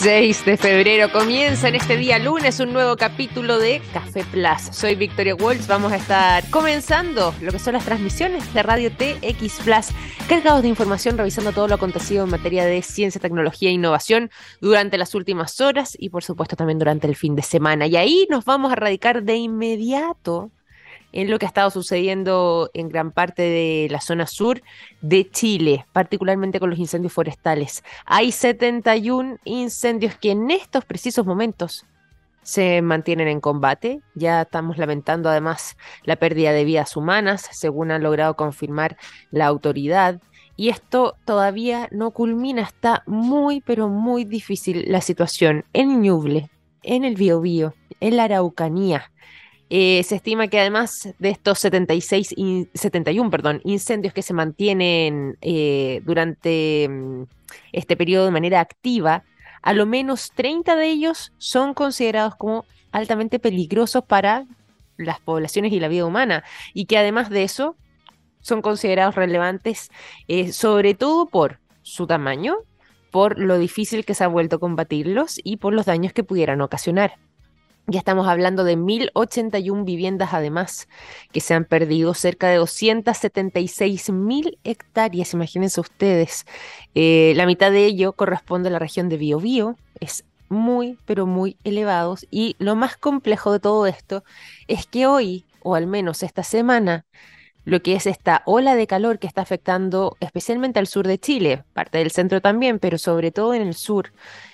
6 de febrero comienza en este día lunes un nuevo capítulo de Café Plus. Soy Victoria Walsh. Vamos a estar comenzando lo que son las transmisiones de Radio TX Plus, cargados de información, revisando todo lo acontecido en materia de ciencia, tecnología e innovación durante las últimas horas y, por supuesto, también durante el fin de semana. Y ahí nos vamos a radicar de inmediato en lo que ha estado sucediendo en gran parte de la zona sur de Chile, particularmente con los incendios forestales. Hay 71 incendios que en estos precisos momentos se mantienen en combate. Ya estamos lamentando además la pérdida de vidas humanas, según ha logrado confirmar la autoridad. Y esto todavía no culmina, está muy, pero muy difícil la situación en Ñuble, en el Biobío, en la Araucanía, eh, se estima que además de estos 76 71 perdón, incendios que se mantienen eh, durante mm, este periodo de manera activa, a lo menos 30 de ellos son considerados como altamente peligrosos para las poblaciones y la vida humana, y que además de eso son considerados relevantes eh, sobre todo por su tamaño, por lo difícil que se ha vuelto combatirlos y por los daños que pudieran ocasionar. Ya estamos hablando de 1.081 viviendas además que se han perdido, cerca de 276.000 hectáreas, imagínense ustedes. Eh, la mitad de ello corresponde a la región de Biobío, es muy, pero muy elevados. Y lo más complejo de todo esto es que hoy, o al menos esta semana, lo que es esta ola de calor que está afectando especialmente al sur de Chile, parte del centro también, pero sobre todo en el sur,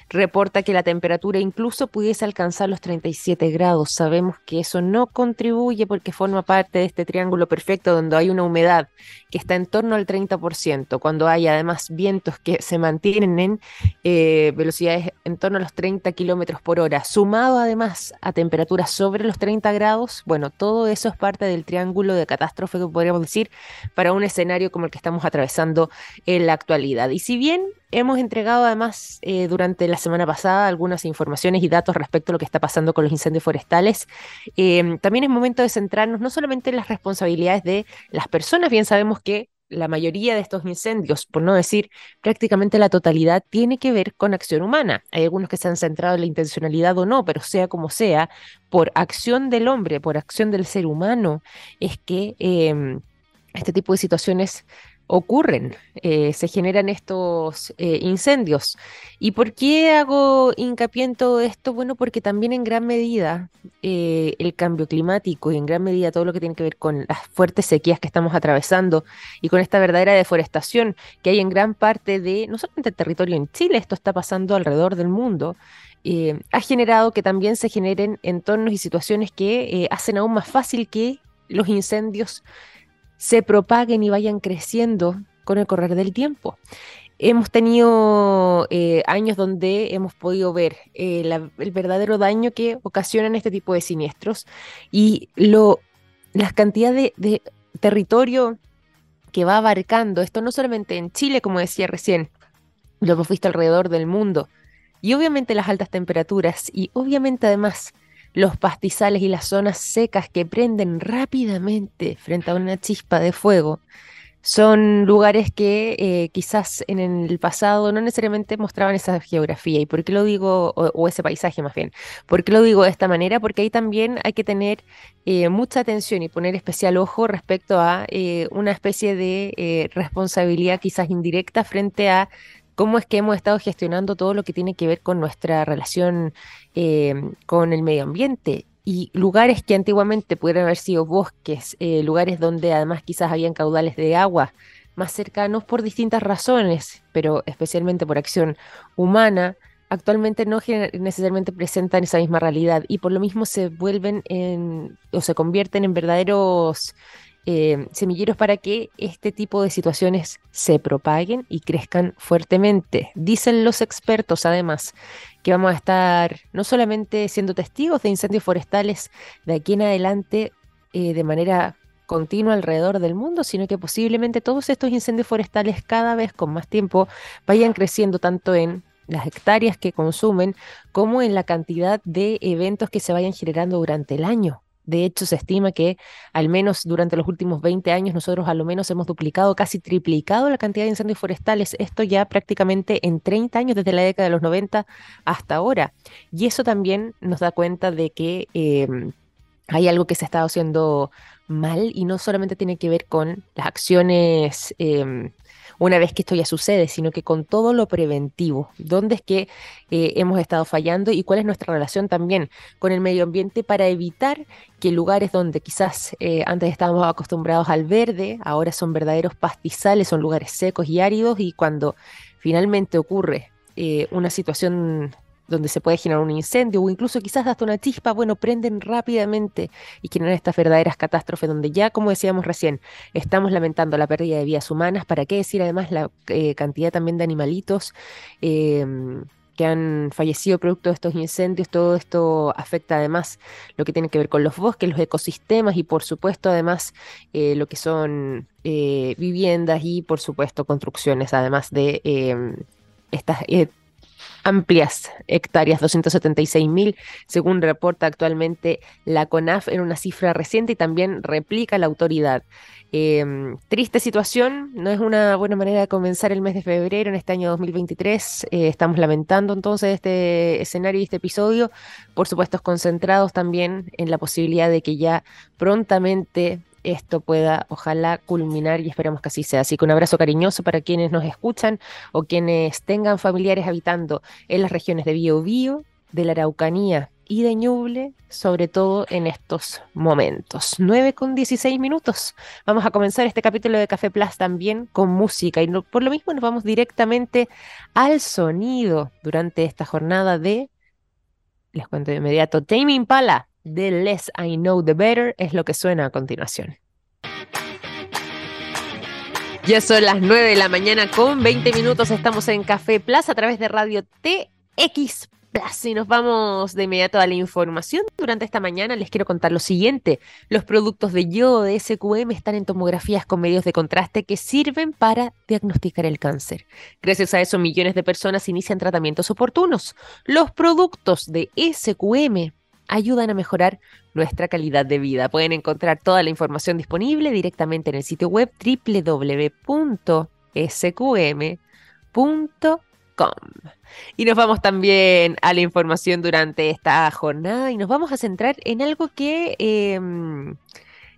reporta que la temperatura incluso pudiese alcanzar los 37 grados. Sabemos que eso no contribuye porque forma parte de este triángulo perfecto donde hay una humedad que está en torno al 30%, cuando hay además vientos que se mantienen en eh, velocidades en torno a los 30 kilómetros por hora, sumado además a temperaturas sobre los 30 grados, bueno, todo eso es parte del triángulo de catástrofe que podríamos decir para un escenario como el que estamos atravesando en la actualidad. Y si bien hemos entregado además eh, durante la semana pasada algunas informaciones y datos respecto a lo que está pasando con los incendios forestales. Eh, también es momento de centrarnos no solamente en las responsabilidades de las personas, bien sabemos que la mayoría de estos incendios, por no decir prácticamente la totalidad, tiene que ver con acción humana. Hay algunos que se han centrado en la intencionalidad o no, pero sea como sea, por acción del hombre, por acción del ser humano, es que em, este tipo de situaciones ocurren, eh, se generan estos eh, incendios. ¿Y por qué hago hincapié en todo esto? Bueno, porque también en gran medida eh, el cambio climático y en gran medida todo lo que tiene que ver con las fuertes sequías que estamos atravesando y con esta verdadera deforestación que hay en gran parte de, no solamente el territorio en Chile, esto está pasando alrededor del mundo, ha generado que también se generen entornos y situaciones que hacen aún más fácil que los incendios se propaguen y vayan creciendo con el correr del tiempo. Hemos tenido eh, años donde hemos podido ver eh, el verdadero daño que ocasionan este tipo de siniestros y lo, las cantidades de, territorio que va abarcando esto, no solamente en Chile, como decía recién, lo hemos visto alrededor del mundo, y obviamente las altas temperaturas, y obviamente además los pastizales y las zonas secas que prenden rápidamente frente a una chispa de fuego. Son lugares que eh, quizás en el pasado no necesariamente mostraban esa geografía. ¿Y por qué lo digo, o, ese paisaje más bien? ¿Por qué lo digo de esta manera? Porque ahí también hay que tener eh, mucha atención y poner especial ojo respecto a eh, una especie de responsabilidad quizás indirecta frente a cómo es que hemos estado gestionando todo lo que tiene que ver con nuestra relación eh, con el medio ambiente y lugares que antiguamente pudieran haber sido bosques, eh, lugares donde además quizás habían caudales de agua más cercanos por distintas razones, pero especialmente por acción humana, actualmente no necesariamente presentan esa misma realidad y por lo mismo se vuelven en, o se convierten en verdaderos eh, semilleros para que este tipo de situaciones se propaguen y crezcan fuertemente. Dicen los expertos, además, que vamos a estar no solamente siendo testigos de incendios forestales de aquí en adelante eh, de manera continua alrededor del mundo, sino que posiblemente todos estos incendios forestales cada vez con más tiempo vayan creciendo tanto en las hectáreas que consumen como en la cantidad de eventos que se vayan generando durante el año De hecho, se estima que al menos durante los últimos 20 años nosotros a lo menos hemos duplicado, casi triplicado la cantidad de incendios forestales. Esto ya prácticamente en 30 años, desde la década de los 90 hasta ahora. Y eso también nos da cuenta de que em, hay algo que se está haciendo mal y no solamente tiene que ver con las acciones em, una vez que esto ya sucede, sino que con todo lo preventivo. ¿Dónde es que eh, hemos estado fallando y cuál es nuestra relación también con el medio ambiente para evitar que lugares donde quizás eh, antes estábamos acostumbrados al verde, ahora son verdaderos pastizales, son lugares secos y áridos y cuando finalmente ocurre eh, una situación donde se puede generar un incendio o incluso quizás hasta una chispa, bueno, prenden rápidamente y generan estas verdaderas catástrofes donde ya, como decíamos recién, estamos lamentando la pérdida de vidas humanas, ¿para qué decir además la eh, cantidad también de animalitos? Em, que han fallecido producto de estos incendios, todo esto afecta además lo que tiene que ver con los bosques, los ecosistemas y por supuesto además eh, lo que son eh, viviendas y por supuesto construcciones, además de em, estas amplias hectáreas, 276 mil, según reporta actualmente la CONAF en una cifra reciente y también replica la autoridad. Em, triste situación, no es una buena manera de comenzar el mes de febrero en este año 2023. Eh, estamos lamentando entonces este escenario y este episodio, por supuesto concentrados también en la posibilidad de que ya prontamente esto pueda, ojalá, culminar y esperamos que así sea. Así que un abrazo cariñoso para quienes nos escuchan o quienes tengan familiares habitando en las regiones de Biobío, de la Araucanía y de Ñuble, sobre todo en estos momentos. 9 con 16 minutos. Vamos a comenzar este capítulo de Café Plus también con música y por lo mismo nos vamos directamente al sonido durante esta jornada de, les cuento de inmediato, Tame Impala The Less I Know The Better es lo que suena a continuación. Ya son las 9 de la mañana con 20 minutos. Estamos en Café Plaza a través de Radio TX y nos vamos de inmediato a la información. Durante esta mañana les quiero contar lo siguiente. Los productos de yodo de SQM están en tomografías con medios de contraste que sirven para diagnosticar el cáncer. Gracias a eso, millones de personas inician tratamientos oportunos. Los productos de SQM ayudan a mejorar nuestra calidad de vida. Pueden encontrar toda la información disponible directamente en el sitio web www.sqm.com. Y nos vamos también a la información durante esta jornada y nos vamos a centrar en algo que em,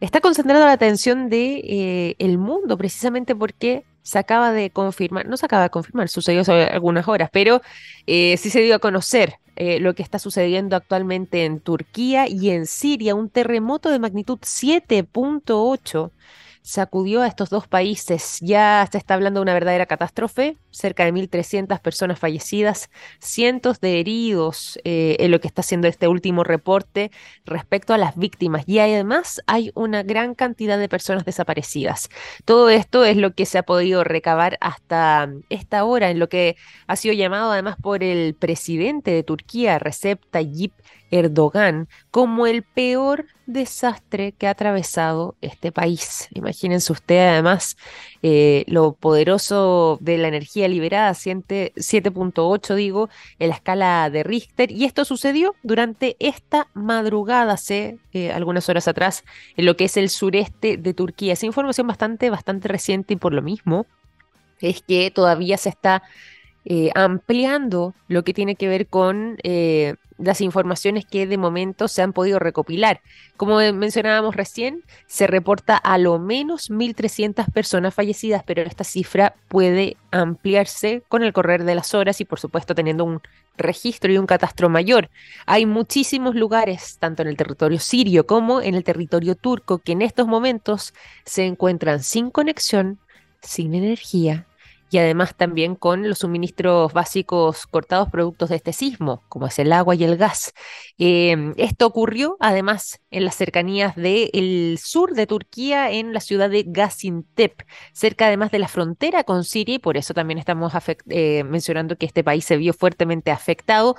está concentrando la atención de, eh, mundo, precisamente porque se acaba de confirmar, no se acaba de confirmar, sucedió algunas horas, pero eh, sí se dio a conocer eh, lo que está sucediendo actualmente en Turquía y en Siria, un terremoto de magnitud 7.8 sacudió a estos dos países. Ya se está hablando de una verdadera catástrofe, cerca de 1.300 personas fallecidas, cientos de heridos eh, en lo que está haciendo este último reporte respecto a las víctimas. Y además hay una gran cantidad de personas desaparecidas. Todo esto es lo que se ha podido recabar hasta esta hora, en lo que ha sido llamado además por el presidente de Turquía, Recep Tayyip Erdogan como el peor desastre que ha atravesado este país. Imagínense usted además eh, lo poderoso de la energía liberada, 7.8 digo, en la escala de Richter. Y esto sucedió durante esta madrugada, hace eh, algunas horas atrás, en lo que es el sureste de Turquía. Esa información bastante, bastante reciente y por lo mismo es que todavía se está eh, ampliando lo que tiene que ver con eh, las informaciones que de momento se han podido recopilar. Como mencionábamos recién, se reporta a lo menos 1.300 personas fallecidas, pero esta cifra puede ampliarse con el correr de las horas y por supuesto teniendo un registro y un catastro mayor. Hay muchísimos lugares, tanto en el territorio sirio como en el territorio turco, que en estos momentos se encuentran sin conexión, sin energía y además también con los suministros básicos cortados productos de este sismo, como es el agua y el gas. Em, esto ocurrió además en las cercanías del sur de Turquía, en la ciudad de Gaziantep, cerca además de la frontera con Siria, y por eso también estamos eh, mencionando que este país se vio fuertemente afectado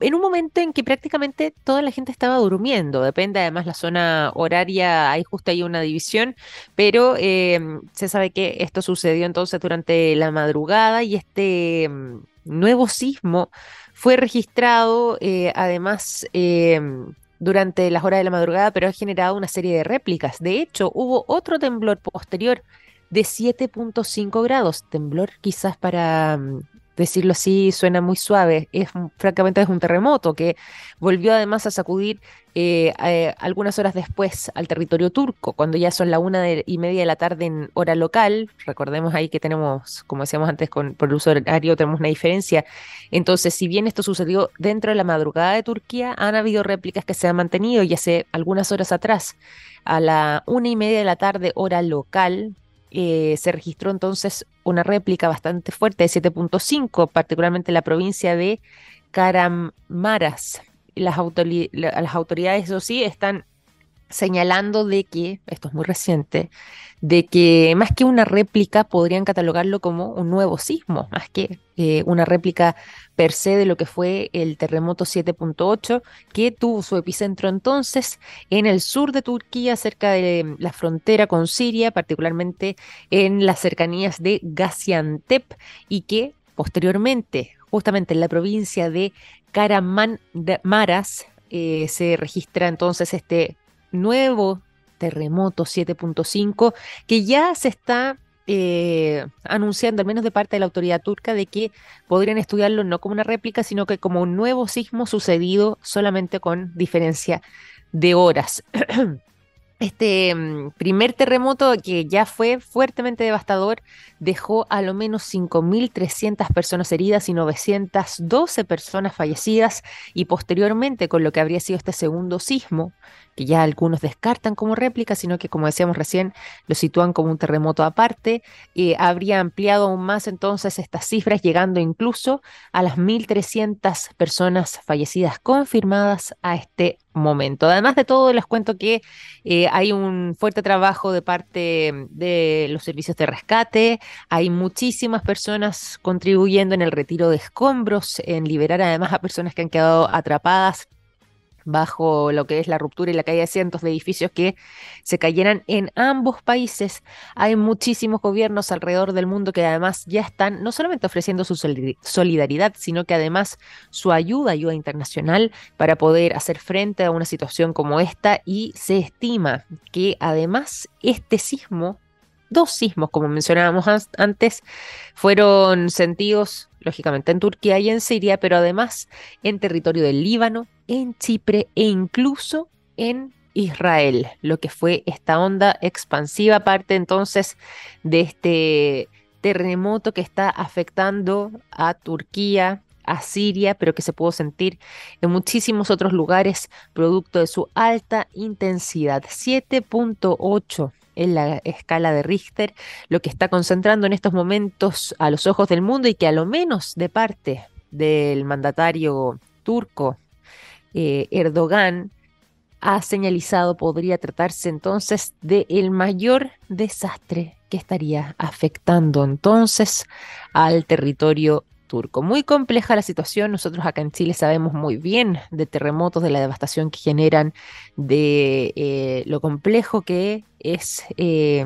en un momento en que prácticamente toda la gente estaba durmiendo. Depende además la zona horaria, hay justo ahí una división, pero em, se sabe que esto sucedió entonces durante la madrugada y este em, nuevo sismo fue registrado eh, además em, durante las horas de la madrugada, pero ha generado una serie de réplicas. De hecho, hubo otro temblor posterior de 7.5 grados, temblor quizás para mm, decirlo así suena muy suave, es francamente es un terremoto que volvió además a sacudir eh, eh, algunas horas después al territorio turco, cuando ya son la una y media de la tarde en hora local. Recordemos ahí que tenemos, como decíamos antes, con, por el uso horario tenemos una diferencia. Entonces, si bien esto sucedió dentro de la madrugada de Turquía, han habido réplicas que se han mantenido y hace algunas horas atrás, a la una y media de la tarde hora local, eh, se registró entonces una réplica bastante fuerte de 7.5, particularmente en la provincia de Caramaras. Las, las autoridades, eso sí, están señalando de que, esto es muy reciente, de que más que una réplica podrían catalogarlo como un nuevo sismo, más que eh, una réplica per se de lo que fue el terremoto 7.8, que tuvo su epicentro entonces en el sur de Turquía, cerca de la frontera con Siria, particularmente en las cercanías de Gaziantep, y que posteriormente, justamente en la provincia de Karamanmaras, eh, se registra entonces este nuevo terremoto 7.5 que ya se está eh, anunciando, al menos de parte de la autoridad turca, de que podrían estudiarlo no como una réplica, sino que como un nuevo sismo sucedido solamente con diferencia de horas. Este mm, primer terremoto que ya fue fuertemente devastador dejó a lo menos 5.300 personas heridas y 912 personas fallecidas y posteriormente con lo que habría sido este segundo sismo, que ya algunos descartan como réplica, sino que como decíamos recién, lo sitúan como un terremoto aparte, eh, habría ampliado aún más entonces estas cifras, llegando incluso a las 1.300 personas fallecidas confirmadas a este momento. Además de todo, les cuento que eh, hay un fuerte trabajo de parte de los servicios de rescate, hay muchísimas personas contribuyendo en el retiro de escombros, en liberar además a personas que han quedado atrapadas bajo lo que es la ruptura y la caída de cientos de edificios que se cayeran en ambos países. Hay muchísimos gobiernos alrededor del mundo que además ya están no solamente ofreciendo su solidaridad, sino que además su ayuda, ayuda internacional para poder hacer frente a una situación como esta y se estima que además este sismo dos sismos, como mencionábamos antes, fueron sentidos, lógicamente, en Turquía y en Siria, pero además en territorio del Líbano, en Chipre e incluso en Israel, lo que fue esta onda expansiva, parte entonces de este terremoto que está afectando a Turquía, a Siria, pero que se pudo sentir en muchísimos otros lugares producto de su alta intensidad. 7.8 en la escala de Richter, lo que está concentrando en estos momentos a los ojos del mundo y que a lo menos de parte del mandatario turco eh, Erdogan ha señalizado podría tratarse entonces de el mayor desastre que estaría afectando entonces al territorio turco. Muy compleja la situación, nosotros acá en Chile sabemos muy bien de terremotos, de la devastación que generan, de eh, lo complejo que es eh,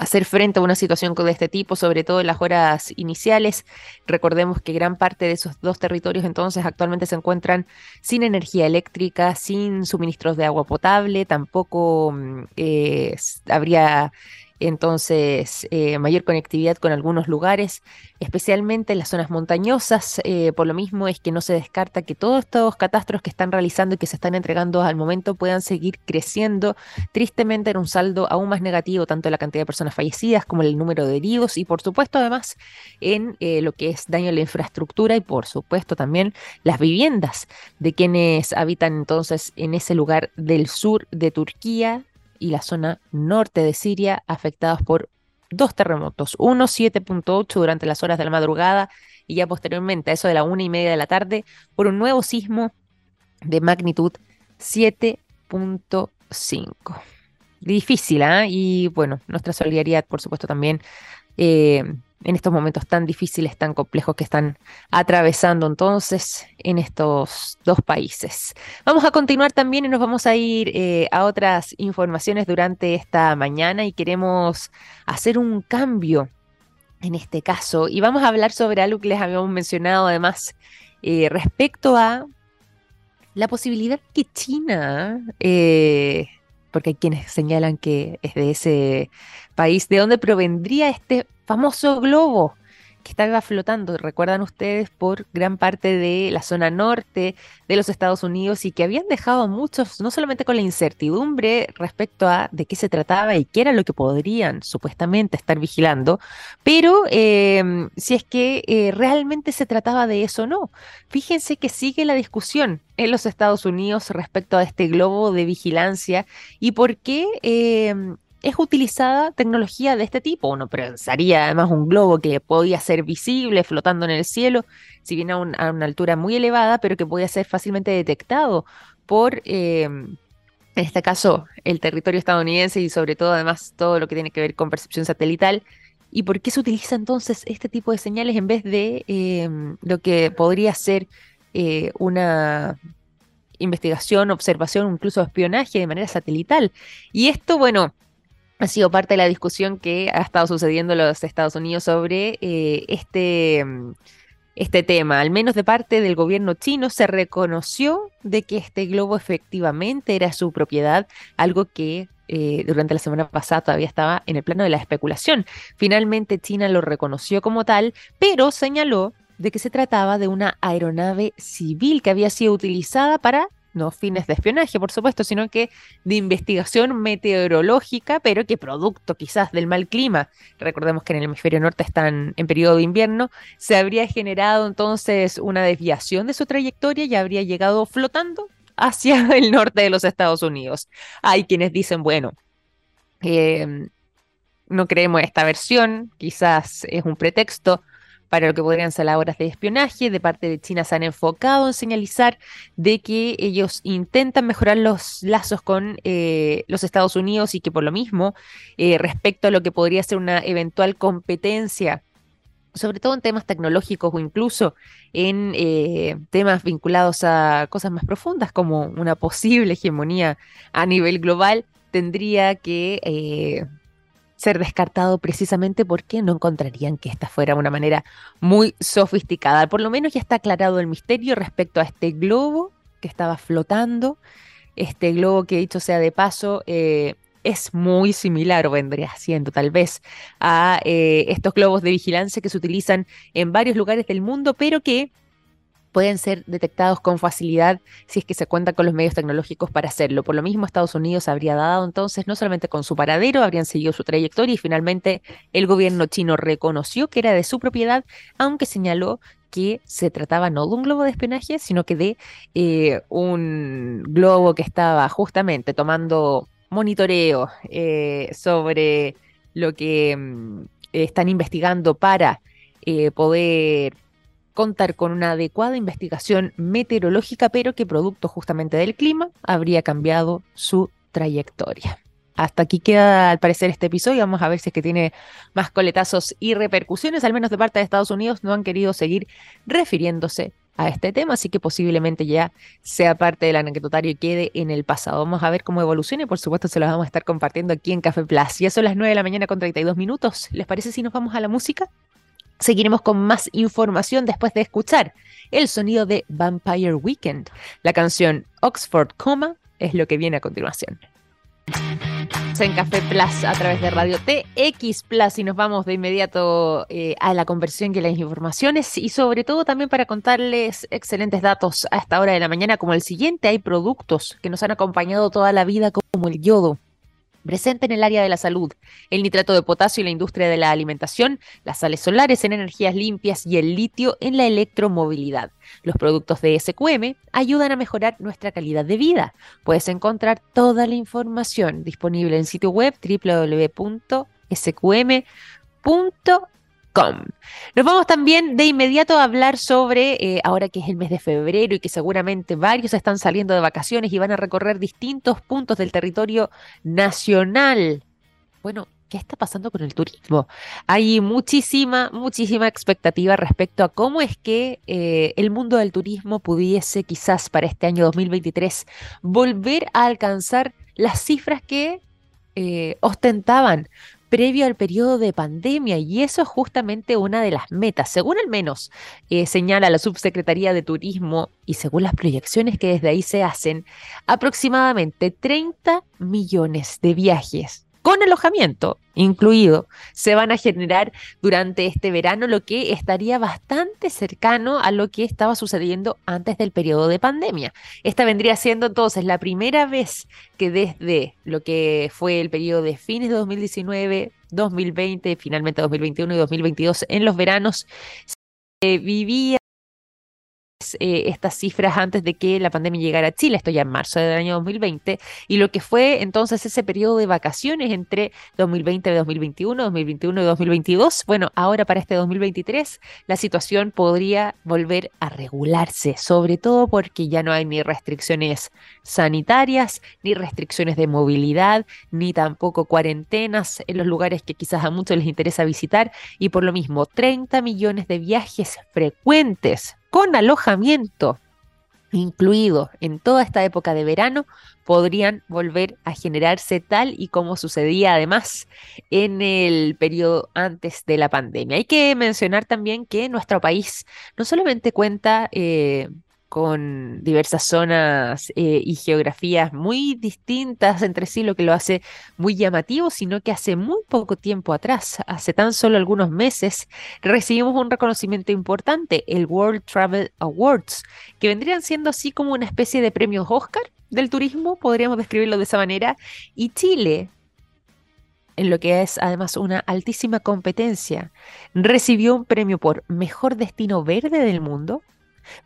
hacer frente a una situación de este tipo, sobre todo en las horas iniciales. Recordemos que gran parte de esos dos territorios entonces actualmente se encuentran sin energía eléctrica, sin suministros de agua potable, tampoco mm, eh, habría entonces eh, mayor conectividad con algunos lugares, especialmente en las zonas montañosas. Eh, por lo mismo es que no se descarta que todos estos catastros que están realizando y que se están entregando al momento puedan seguir creciendo tristemente en un saldo aún más negativo, tanto en la cantidad de personas fallecidas como en el número de heridos y por supuesto además en eh, lo que es daño a la infraestructura y por supuesto también las viviendas de quienes habitan entonces en ese lugar del sur de Turquía, y la zona norte de Siria afectados por dos terremotos, uno 7.8 durante las horas de la madrugada y ya posteriormente a eso de la una y media de la tarde por un nuevo sismo de magnitud 7.5. Difícil, ¿ah? Y bueno, nuestra solidaridad, por supuesto, también eh, en estos momentos tan difíciles, tan complejos que están atravesando entonces en estos dos países. Vamos a continuar también y nos vamos a ir eh, a otras informaciones durante esta mañana y queremos hacer un cambio en este caso y vamos a hablar sobre algo que les habíamos mencionado además eh, respecto a la posibilidad que China, eh, porque hay quienes señalan que es de ese país, de dónde provendría este famoso globo que estaba flotando, recuerdan ustedes, por gran parte de la zona norte de los Estados Unidos y que habían dejado muchos, no solamente con la incertidumbre respecto a de qué se trataba y qué era lo que podrían supuestamente estar vigilando, pero em, si es que eh, realmente se trataba de eso o no. Fíjense que sigue la discusión en los Estados Unidos respecto a este globo de vigilancia y por qué em, es utilizada tecnología de este tipo. Uno pensaría además un globo que podía ser visible flotando en el cielo, si bien a, una altura muy elevada, pero que podía ser fácilmente detectado por, em, en este caso, el territorio estadounidense y sobre todo además todo lo que tiene que ver con percepción satelital. ¿Y por qué se utiliza entonces este tipo de señales en vez de em, lo que podría ser eh, una investigación, observación, incluso espionaje de manera satelital? Y esto, bueno, ha sido parte de la discusión que ha estado sucediendo en los Estados Unidos sobre eh, este, mm, este tema. Al menos de parte del gobierno chino se reconoció de que este globo efectivamente era su propiedad, algo que eh, durante la semana pasada todavía estaba en el plano de la especulación. Finalmente China lo reconoció como tal, pero señaló de que se trataba de una aeronave civil que había sido utilizada para no fines de espionaje, por supuesto, sino que de investigación meteorológica, pero que producto quizás del mal clima, recordemos que en el hemisferio norte están en periodo de invierno, se habría generado entonces una desviación de su trayectoria y habría llegado flotando hacia el norte de los Estados Unidos. Hay quienes dicen, bueno, em, no creemos esta versión, quizás es un pretexto, para lo que podrían ser labores de espionaje. De parte de China se han enfocado en señalizar de que ellos intentan mejorar los lazos con eh, los Estados Unidos y que por lo mismo, eh, respecto a lo que podría ser una eventual competencia sobre todo en temas tecnológicos o incluso en eh, temas vinculados a cosas más profundas como una posible hegemonía a nivel global, tendría que ser descartado precisamente porque no encontrarían que esta fuera una manera muy sofisticada. Por lo menos ya está aclarado el misterio respecto a este globo que estaba flotando. Este globo que dicho sea de paso eh, es muy similar o vendría siendo tal vez a eh, estos globos de vigilancia que se utilizan en varios lugares del mundo, pero que pueden ser detectados con facilidad si es que se cuenta con los medios tecnológicos para hacerlo. Por lo mismo, Estados Unidos habría dado entonces no solamente con su paradero, habrían seguido su trayectoria y finalmente el gobierno chino reconoció que era de su propiedad, aunque señaló que se trataba no de un globo de espionaje, sino que de eh, un globo que estaba justamente tomando monitoreo eh, sobre lo que mm, están investigando para eh, poder contar con una adecuada investigación meteorológica, pero que producto justamente del clima habría cambiado su trayectoria. Hasta aquí queda al parecer este episodio. Vamos a ver si es que tiene más coletazos y repercusiones, al menos de parte de Estados Unidos. No han querido seguir refiriéndose a este tema, así que posiblemente ya sea parte del anecdotario y quede en el pasado. Vamos a ver cómo evoluciona y por supuesto se los vamos a estar compartiendo aquí en Café Plus. Ya son las 9 de la mañana con 32 minutos. ¿Les parece si nos vamos a la música? Seguiremos con más información después de escuchar el sonido de Vampire Weekend. La canción Oxford es lo que viene a continuación. En Café Plus a través de Radio TX Plus y nos vamos de inmediato eh, a la conversión y las informaciones y sobre todo también para contarles excelentes datos a esta hora de la mañana como el siguiente. Hay productos que nos han acompañado toda la vida como el yodo presente en el área de la salud, el nitrato de potasio en la industria de la alimentación, las sales solares en energías limpias y el litio en la electromovilidad. Los productos de SQM ayudan a mejorar nuestra calidad de vida. Puedes encontrar toda la información disponible en sitio web www.sqm.com nos vamos también de inmediato a hablar sobre, eh, ahora que es el mes de febrero y que seguramente varios están saliendo de vacaciones y van a recorrer distintos puntos del territorio nacional. Bueno, ¿qué está pasando con el turismo? Hay muchísima, muchísima expectativa respecto a cómo es que eh, el mundo del turismo pudiese quizás para este año 2023 volver a alcanzar las cifras que eh, ostentaban previo al periodo de pandemia y eso es justamente una de las metas, según al menos eh, señala la Subsecretaría de Turismo y según las proyecciones que desde ahí se hacen, aproximadamente 30 millones de viajes con alojamiento incluido, se van a generar durante este verano, lo que estaría bastante cercano a lo que estaba sucediendo antes del periodo de pandemia. Esta vendría siendo entonces la primera vez que desde lo que fue el periodo de fines de 2019, 2020, finalmente 2021 y 2022 en los veranos, se vivía eh, estas cifras antes de que la pandemia llegara a Chile, esto ya en marzo del año 2020, y lo que fue entonces ese periodo de vacaciones entre 2020 y 2021, 2021 y 2022. Bueno, ahora para este 2023 la situación podría volver a regularse, sobre todo porque ya no hay ni restricciones sanitarias, ni restricciones de movilidad, ni tampoco cuarentenas en los lugares que quizás a muchos les interesa visitar, y por lo mismo 30 millones de viajes frecuentes con alojamiento incluido en toda esta época de verano podrían volver a generarse tal y como sucedía además en el periodo antes de la pandemia. Hay que mencionar también que nuestro país no solamente cuenta eh, con diversas zonas eh, y geografías muy distintas entre sí, lo que lo hace muy llamativo, sino que hace muy poco tiempo atrás, hace tan solo algunos meses, recibimos un reconocimiento importante, el World Travel Awards, que vendrían siendo así como una especie de premios Oscar del turismo, podríamos describirlo de esa manera, y Chile en lo que es además una altísima competencia, recibió un premio por mejor destino verde del mundo,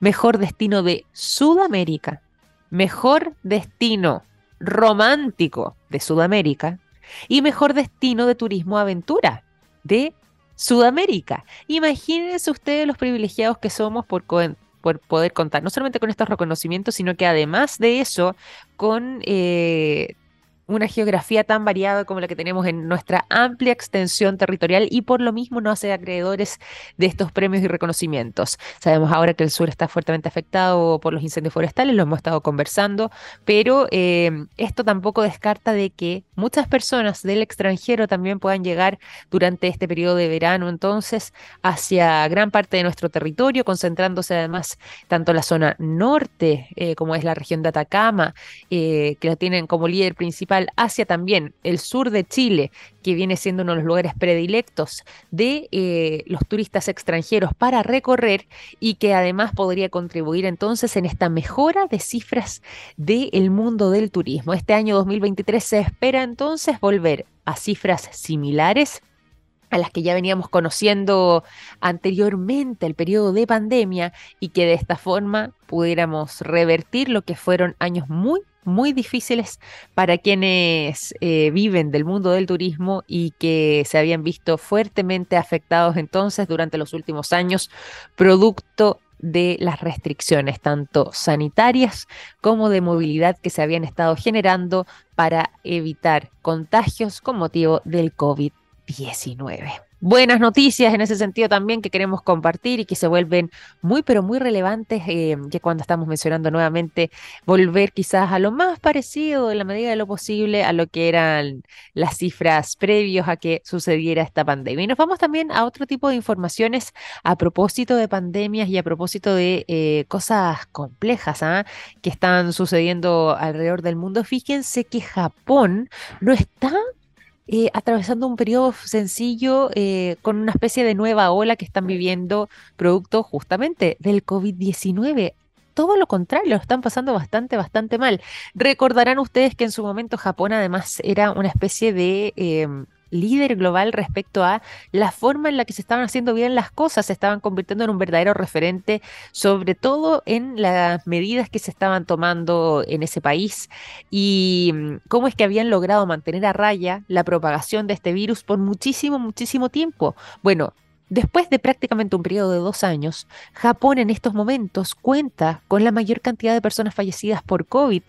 mejor destino de Sudamérica, mejor destino romántico de Sudamérica y mejor destino de turismo aventura de Sudamérica. Imagínense ustedes los privilegiados que somos por, poder contar, no solamente con estos reconocimientos, sino que además de eso, con eh, una geografía tan variada como la que tenemos en nuestra amplia extensión territorial y por lo mismo no hace acreedores de estos premios y reconocimientos. Sabemos ahora que el sur está fuertemente afectado por los incendios forestales, lo hemos estado conversando, pero eh, esto tampoco descarta de que muchas personas del extranjero también puedan llegar durante este periodo de verano entonces hacia gran parte de nuestro territorio, concentrándose además tanto la zona norte eh, como es la región de Atacama, eh, que la tienen como líder principal hacia también el sur de Chile, que viene siendo uno de los lugares predilectos de eh, los turistas extranjeros para recorrer y que además podría contribuir entonces en esta mejora de cifras del mundo del turismo. Este año 2023 se espera entonces volver a cifras similares a las que ya veníamos conociendo anteriormente el periodo de pandemia y que de esta forma pudiéramos revertir lo que fueron años muy muy difíciles para quienes eh, viven del mundo del turismo y que se habían visto fuertemente afectados entonces durante los últimos años, producto de las restricciones, tanto sanitarias como de movilidad que se habían estado generando para evitar contagios con motivo del COVID-19 buenas noticias en ese sentido también que queremos compartir y que se vuelven muy, pero muy relevantes, eh, que cuando estamos mencionando nuevamente volver quizás a lo más parecido en la medida de lo posible a lo que eran las cifras previos a que sucediera esta pandemia. Y nos vamos también a otro tipo de informaciones a propósito de pandemias y a propósito de eh, cosas complejas ¿ah? que están sucediendo alrededor del mundo. Fíjense que Japón no está eh, atravesando un periodo sencillo eh, con una especie de nueva ola que están viviendo producto justamente del COVID-19 todo lo contrario, lo están pasando bastante, bastante mal. Recordarán ustedes que en su momento Japón además era una especie de em, líder global respecto a la forma en la que se estaban haciendo bien las cosas, se estaban convirtiendo en un verdadero referente, sobre todo en las medidas que se estaban tomando en ese país y mm, cómo es que habían logrado mantener a raya la propagación de este virus por muchísimo, muchísimo tiempo. Bueno, Después de prácticamente un periodo de dos años, Japón en estos momentos cuenta con la mayor cantidad de personas fallecidas por COVID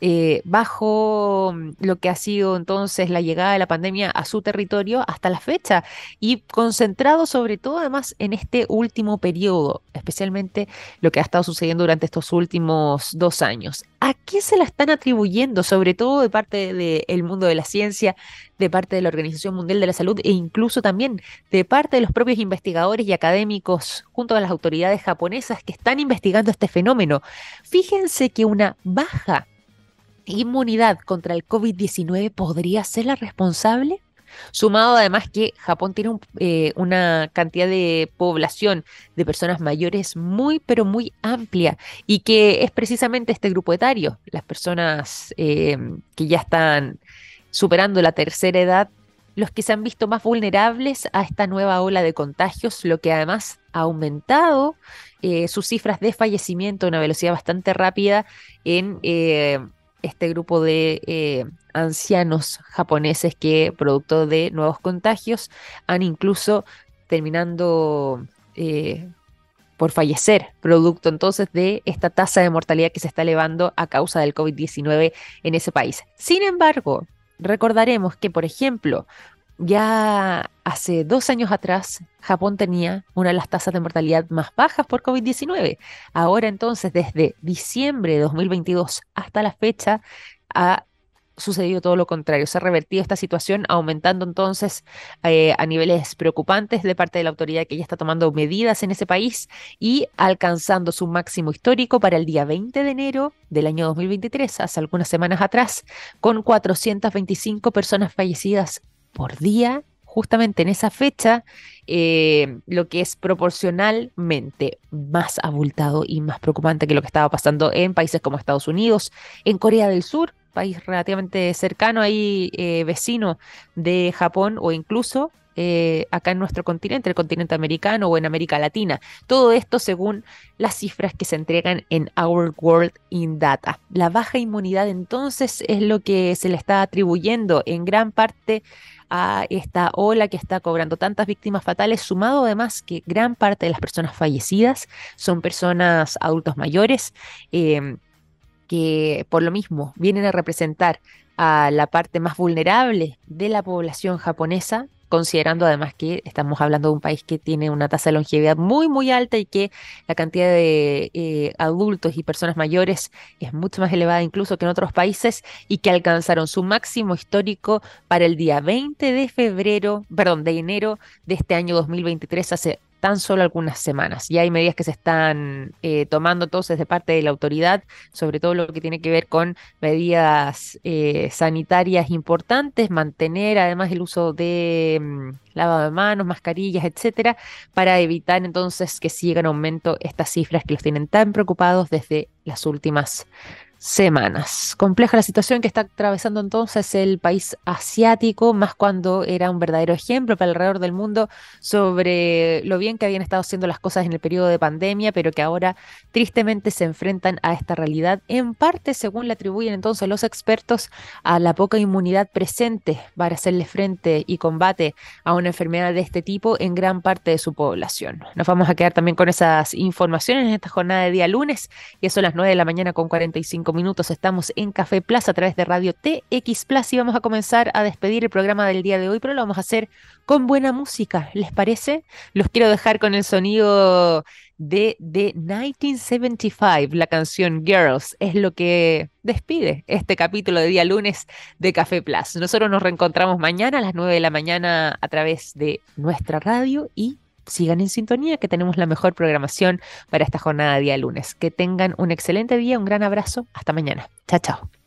eh, bajo mm, lo que ha sido entonces la llegada de la pandemia a su territorio hasta la fecha y concentrado sobre todo además en este último periodo, especialmente lo que ha estado sucediendo durante estos últimos dos años. ¿A qué se la están atribuyendo, sobre todo de parte del mundo de la ciencia, de parte de la Organización Mundial de la Salud e incluso también de parte de los propios investigadores y académicos junto a las autoridades japonesas que están investigando este fenómeno? Fíjense que una baja inmunidad contra el COVID-19 podría ser la responsable? Sumado además que Japón tiene eh, una cantidad de población de personas mayores muy, pero muy amplia y que es precisamente este grupo etario, las personas eh, que ya están superando la tercera edad, los que se han visto más vulnerables a esta nueva ola de contagios, lo que además ha aumentado eh, sus cifras de fallecimiento a una velocidad bastante rápida en este grupo de eh, ancianos japoneses que, producto de nuevos contagios, han incluso terminando eh, por fallecer, producto entonces de esta tasa de mortalidad que se está elevando a causa del COVID-19 en ese país. Sin embargo, recordaremos que, por ejemplo, ya hace dos años atrás, Japón tenía una de las tasas de mortalidad más bajas por COVID-19. Ahora entonces, desde diciembre de 2022 hasta la fecha, ha sucedido todo lo contrario. Se ha revertido esta situación, aumentando entonces eh, a niveles preocupantes de parte de la autoridad que ya está tomando medidas en ese país y alcanzando su máximo histórico para el día 20 de enero del año 2023, hace algunas semanas atrás, con 425 personas fallecidas por día, justamente en esa fecha, eh, lo que es proporcionalmente más abultado y más preocupante que lo que estaba pasando en países como Estados Unidos, en Corea del Sur, país relativamente cercano ahí, eh, vecino de Japón o incluso eh, acá en nuestro continente, el continente americano o en América Latina. Todo esto según las cifras que se entregan en Our World in Data. La baja inmunidad entonces es lo que se le está atribuyendo en gran parte a esta ola que está cobrando tantas víctimas fatales, sumado además que gran parte de las personas fallecidas son personas adultos mayores em, que por lo mismo vienen a representar a la parte más vulnerable de la población japonesa considerando además que estamos hablando de un país que tiene una tasa de longevidad muy, muy alta y que la cantidad de eh, adultos y personas mayores es mucho más elevada incluso que en otros países y que alcanzaron su máximo histórico para el día 20 de febrero, perdón, de enero de este año 2023, hace tan solo algunas semanas. Ya hay medidas que se están eh, tomando entonces de parte de la autoridad, sobre todo lo que tiene que ver con medidas eh, sanitarias importantes, mantener además el uso de mm, lavado de manos, mascarillas, etcétera, para evitar entonces que sigan aumento estas cifras que los tienen tan preocupados desde las últimas semanas. Compleja la situación que está atravesando entonces el país asiático, más cuando era un verdadero ejemplo para alrededor del mundo sobre lo bien que habían estado haciendo las cosas en el periodo de pandemia, pero que ahora tristemente se enfrentan a esta realidad, en parte según le atribuyen entonces los expertos a la poca inmunidad presente para hacerle frente y combate a una enfermedad de este tipo en gran parte de su población. Nos vamos a quedar también con esas informaciones en esta jornada de día lunes, y eso a las 9 de la mañana con 45 minutos estamos en Café Plaza a través de Radio TX Plus y vamos a comenzar a despedir el programa del día de hoy, pero lo vamos a hacer con buena música, ¿les parece? Los quiero dejar con el sonido de, de 1975, la canción Girls, es lo que despide este capítulo de día lunes de Café Plus. Nosotros nos reencontramos mañana a las 9 de la mañana a través de nuestra radio y sigan en sintonía, que tenemos la mejor programación para esta jornada día lunes. Que tengan un excelente día, un gran abrazo. Hasta mañana. Chao, chao.